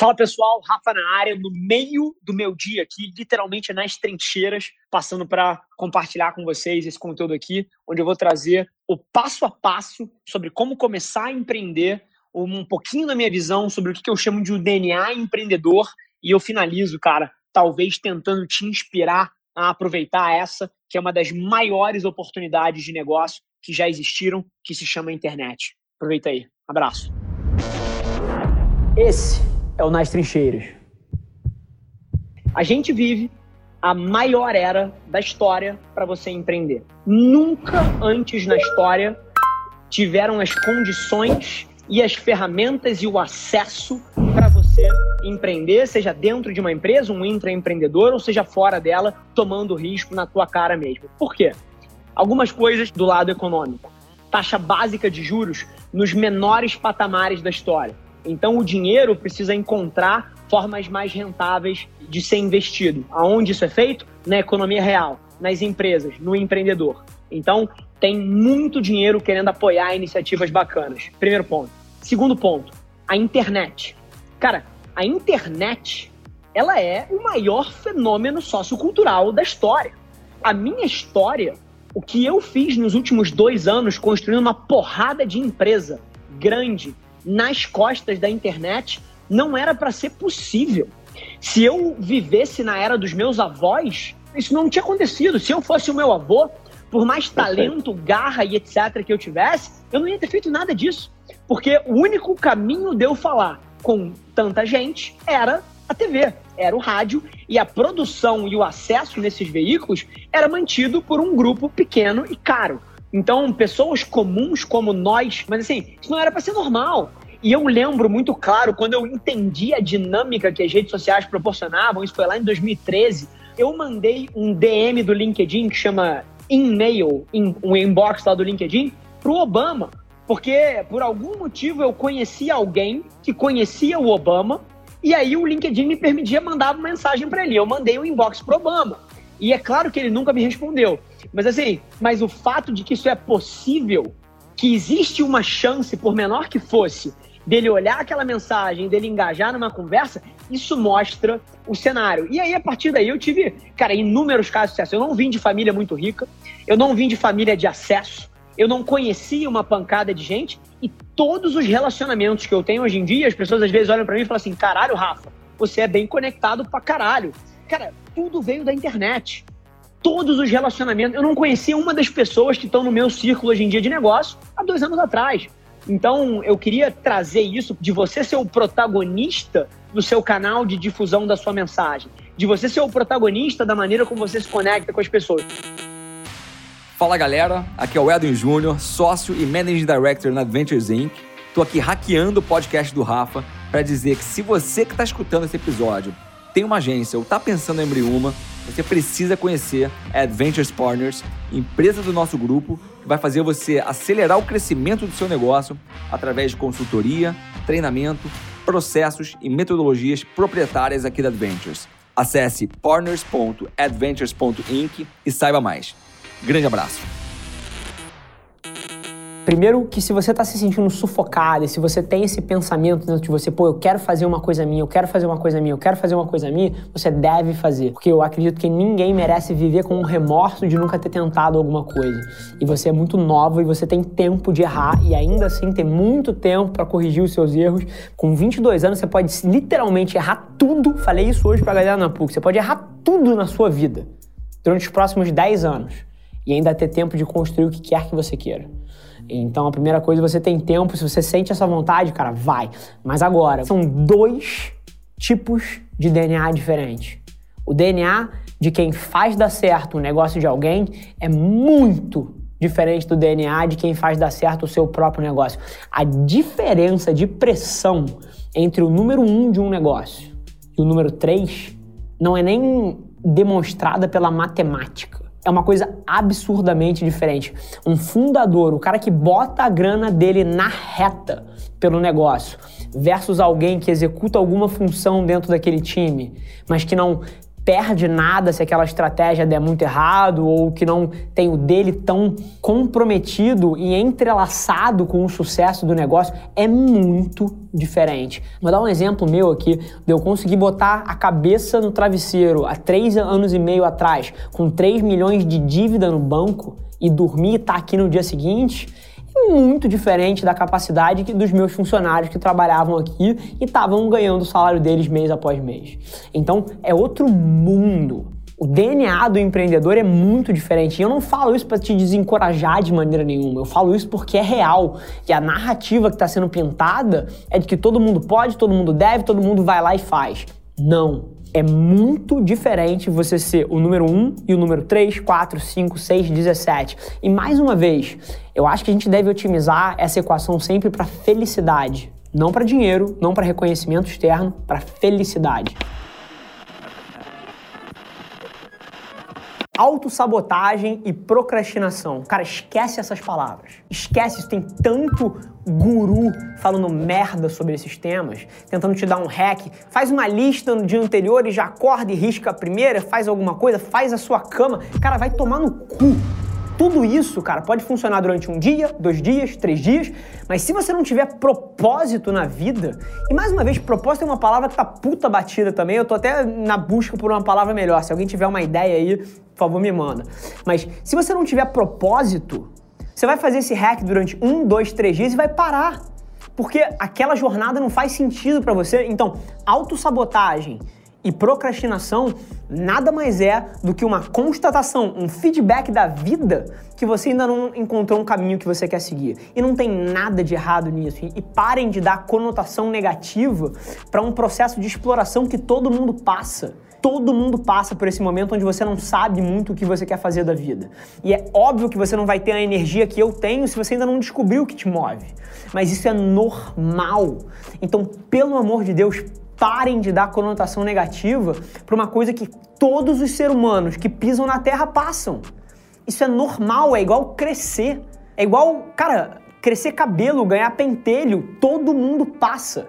Fala pessoal, Rafa na área, no meio do meu dia aqui, literalmente nas trincheiras, passando para compartilhar com vocês esse conteúdo aqui, onde eu vou trazer o passo a passo sobre como começar a empreender, um pouquinho da minha visão sobre o que eu chamo de o DNA empreendedor, e eu finalizo, cara, talvez tentando te inspirar a aproveitar essa, que é uma das maiores oportunidades de negócio que já existiram, que se chama internet. Aproveita aí. Abraço. Esse é o Nas Trincheiras. A gente vive a maior era da história para você empreender. Nunca antes na história tiveram as condições e as ferramentas e o acesso para você empreender, seja dentro de uma empresa, um intraempreendedor, ou seja fora dela, tomando risco na tua cara mesmo. Por quê? Algumas coisas do lado econômico. Taxa básica de juros nos menores patamares da história então o dinheiro precisa encontrar formas mais rentáveis de ser investido. Aonde isso é feito? Na economia real, nas empresas, no empreendedor. Então tem muito dinheiro querendo apoiar iniciativas bacanas. Primeiro ponto. Segundo ponto, a internet. Cara, a internet, ela é o maior fenômeno sociocultural da história. A minha história, o que eu fiz nos últimos dois anos construindo uma porrada de empresa grande, nas costas da internet não era para ser possível. Se eu vivesse na era dos meus avós, isso não tinha acontecido. Se eu fosse o meu avô, por mais talento, garra e etc que eu tivesse, eu não ia ter feito nada disso. Porque o único caminho de eu falar com tanta gente era a TV, era o rádio, e a produção e o acesso nesses veículos era mantido por um grupo pequeno e caro. Então, pessoas comuns como nós, mas assim, isso não era para ser normal. E eu lembro muito claro quando eu entendi a dinâmica que as redes sociais proporcionavam, isso foi lá em 2013. Eu mandei um DM do LinkedIn que chama e-mail, um inbox lá do LinkedIn, pro Obama. Porque por algum motivo eu conhecia alguém que conhecia o Obama, e aí o LinkedIn me permitia mandar uma mensagem para ele. Eu mandei um inbox pro Obama. E é claro que ele nunca me respondeu. Mas assim, mas o fato de que isso é possível, que existe uma chance, por menor que fosse, dele olhar aquela mensagem, dele engajar numa conversa, isso mostra o cenário. E aí, a partir daí, eu tive, cara, inúmeros casos de sucesso. Eu não vim de família muito rica, eu não vim de família de acesso, eu não conhecia uma pancada de gente, e todos os relacionamentos que eu tenho hoje em dia, as pessoas às vezes olham para mim e falam assim: caralho, Rafa, você é bem conectado pra caralho. Cara, tudo veio da internet todos os relacionamentos. Eu não conhecia uma das pessoas que estão no meu círculo hoje em dia de negócio há dois anos atrás. Então, eu queria trazer isso de você ser o protagonista do seu canal de difusão da sua mensagem, de você ser o protagonista da maneira como você se conecta com as pessoas. Fala galera, aqui é o Edwin Júnior, sócio e Managing Director na Adventures Inc. Tô aqui hackeando o podcast do Rafa para dizer que se você que está escutando esse episódio tem uma agência ou está pensando em abrir uma, você precisa conhecer a Adventures Partners, empresa do nosso grupo, que vai fazer você acelerar o crescimento do seu negócio através de consultoria, treinamento, processos e metodologias proprietárias aqui da Adventures. Acesse partners.adventures.inc e saiba mais. Grande abraço! Primeiro que se você está se sentindo sufocado, e se você tem esse pensamento dentro de você, pô, eu quero fazer uma coisa minha, eu quero fazer uma coisa minha, eu quero fazer uma coisa minha, você deve fazer. Porque eu acredito que ninguém merece viver com um remorso de nunca ter tentado alguma coisa. E você é muito nova e você tem tempo de errar e ainda assim tem muito tempo para corrigir os seus erros. Com 22 anos você pode literalmente errar tudo. Falei isso hoje pra galera na PUC. Você pode errar tudo na sua vida durante os próximos 10 anos e ainda ter tempo de construir o que quer que você queira. Então, a primeira coisa, você tem tempo, se você sente essa vontade, cara, vai. Mas agora, são dois tipos de DNA diferentes. O DNA de quem faz dar certo o negócio de alguém é muito diferente do DNA de quem faz dar certo o seu próprio negócio. A diferença de pressão entre o número um de um negócio e o número três não é nem demonstrada pela matemática é uma coisa absurdamente diferente. Um fundador, o cara que bota a grana dele na reta pelo negócio, versus alguém que executa alguma função dentro daquele time, mas que não perde nada se aquela estratégia der muito errado ou que não tem o dele tão comprometido e entrelaçado com o sucesso do negócio é muito diferente. Vou dar um exemplo meu aqui de eu conseguir botar a cabeça no travesseiro há três anos e meio atrás com 3 milhões de dívida no banco e dormir e estar tá aqui no dia seguinte muito diferente da capacidade dos meus funcionários que trabalhavam aqui e estavam ganhando o salário deles mês após mês. Então é outro mundo. O DNA do empreendedor é muito diferente. E eu não falo isso para te desencorajar de maneira nenhuma. Eu falo isso porque é real. E a narrativa que está sendo pintada é de que todo mundo pode, todo mundo deve, todo mundo vai lá e faz. Não. É muito diferente você ser o número 1 e o número 3, 4, 5, 6, 17. E mais uma vez, eu acho que a gente deve otimizar essa equação sempre para felicidade. Não para dinheiro, não para reconhecimento externo, para felicidade. Autossabotagem e procrastinação. Cara, esquece essas palavras. Esquece, tem tanto guru falando merda sobre esses temas, tentando te dar um hack. Faz uma lista no dia anterior e já acorda e risca a primeira, faz alguma coisa, faz a sua cama. Cara, vai tomar no cu. Tudo isso, cara, pode funcionar durante um dia, dois dias, três dias, mas se você não tiver propósito na vida, e mais uma vez, propósito é uma palavra que tá puta batida também, eu tô até na busca por uma palavra melhor. Se alguém tiver uma ideia aí, favor, me manda. Mas se você não tiver propósito, você vai fazer esse hack durante um, dois, três dias e vai parar. Porque aquela jornada não faz sentido para você. Então, autossabotagem e procrastinação nada mais é do que uma constatação, um feedback da vida que você ainda não encontrou um caminho que você quer seguir. E não tem nada de errado nisso. E parem de dar conotação negativa para um processo de exploração que todo mundo passa. Todo mundo passa por esse momento onde você não sabe muito o que você quer fazer da vida. E é óbvio que você não vai ter a energia que eu tenho se você ainda não descobriu o que te move. Mas isso é normal. Então, pelo amor de Deus, parem de dar conotação negativa para uma coisa que todos os seres humanos que pisam na Terra passam. Isso é normal, é igual crescer. É igual, cara, crescer cabelo, ganhar pentelho, todo mundo passa.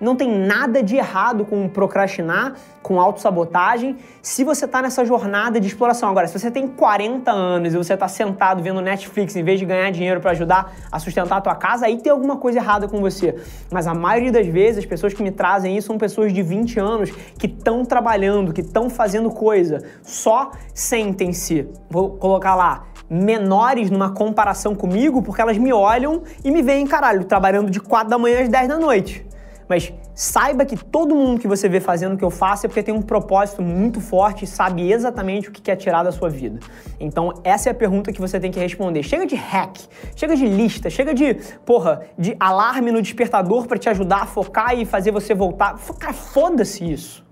Não tem nada de errado com procrastinar, com autossabotagem, se você está nessa jornada de exploração. Agora, se você tem 40 anos e você está sentado vendo Netflix em vez de ganhar dinheiro para ajudar a sustentar a tua casa, aí tem alguma coisa errada com você. Mas a maioria das vezes, as pessoas que me trazem isso são pessoas de 20 anos que estão trabalhando, que estão fazendo coisa. Só sentem-se, vou colocar lá, menores numa comparação comigo, porque elas me olham e me veem, caralho, trabalhando de 4 da manhã às 10 da noite. Mas saiba que todo mundo que você vê fazendo o que eu faço é porque tem um propósito muito forte e sabe exatamente o que quer tirar da sua vida. Então, essa é a pergunta que você tem que responder. Chega de hack, chega de lista, chega de, porra, de alarme no despertador para te ajudar a focar e fazer você voltar. Cara, foda-se isso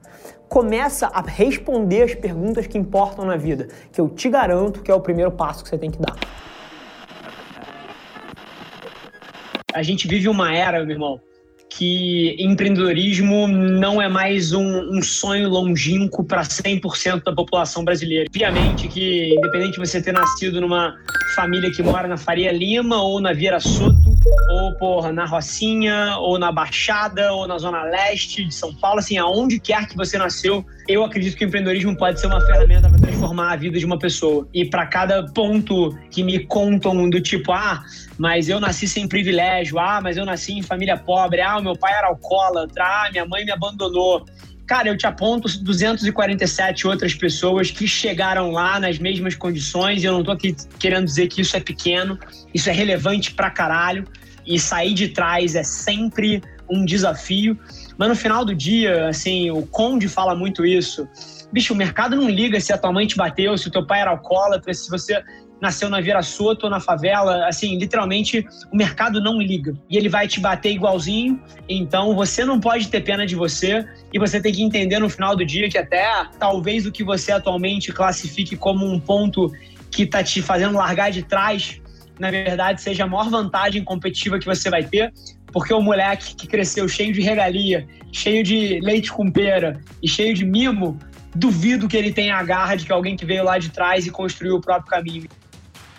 começa a responder as perguntas que importam na vida, que eu te garanto que é o primeiro passo que você tem que dar. A gente vive uma era, meu irmão, que empreendedorismo não é mais um, um sonho longínquo para 100% da população brasileira. Obviamente que, independente de você ter nascido numa família que mora na Faria Lima ou na Vieira Soto, ou porra, na Rocinha, ou na Baixada, ou na Zona Leste de São Paulo, assim, aonde quer que você nasceu, eu acredito que o empreendedorismo pode ser uma ferramenta para transformar a vida de uma pessoa. E para cada ponto que me contam do tipo, ah, mas eu nasci sem privilégio, ah, mas eu nasci em família pobre, ah, meu pai era alcoólatra, ah, minha mãe me abandonou. Cara, eu te aponto 247 outras pessoas que chegaram lá nas mesmas condições, e eu não tô aqui querendo dizer que isso é pequeno, isso é relevante pra caralho, e sair de trás é sempre um desafio. Mas no final do dia, assim, o Conde fala muito isso. Bicho, o mercado não liga se a tua mãe te bateu, se o teu pai era alcoólatra, se você nasceu na Vira Soto na favela, assim, literalmente o mercado não liga. E ele vai te bater igualzinho, então você não pode ter pena de você e você tem que entender no final do dia que até talvez o que você atualmente classifique como um ponto que tá te fazendo largar de trás, na verdade seja a maior vantagem competitiva que você vai ter, porque o moleque que cresceu cheio de regalia, cheio de leite com pera e cheio de mimo, duvido que ele tenha a garra de que alguém que veio lá de trás e construiu o próprio caminho.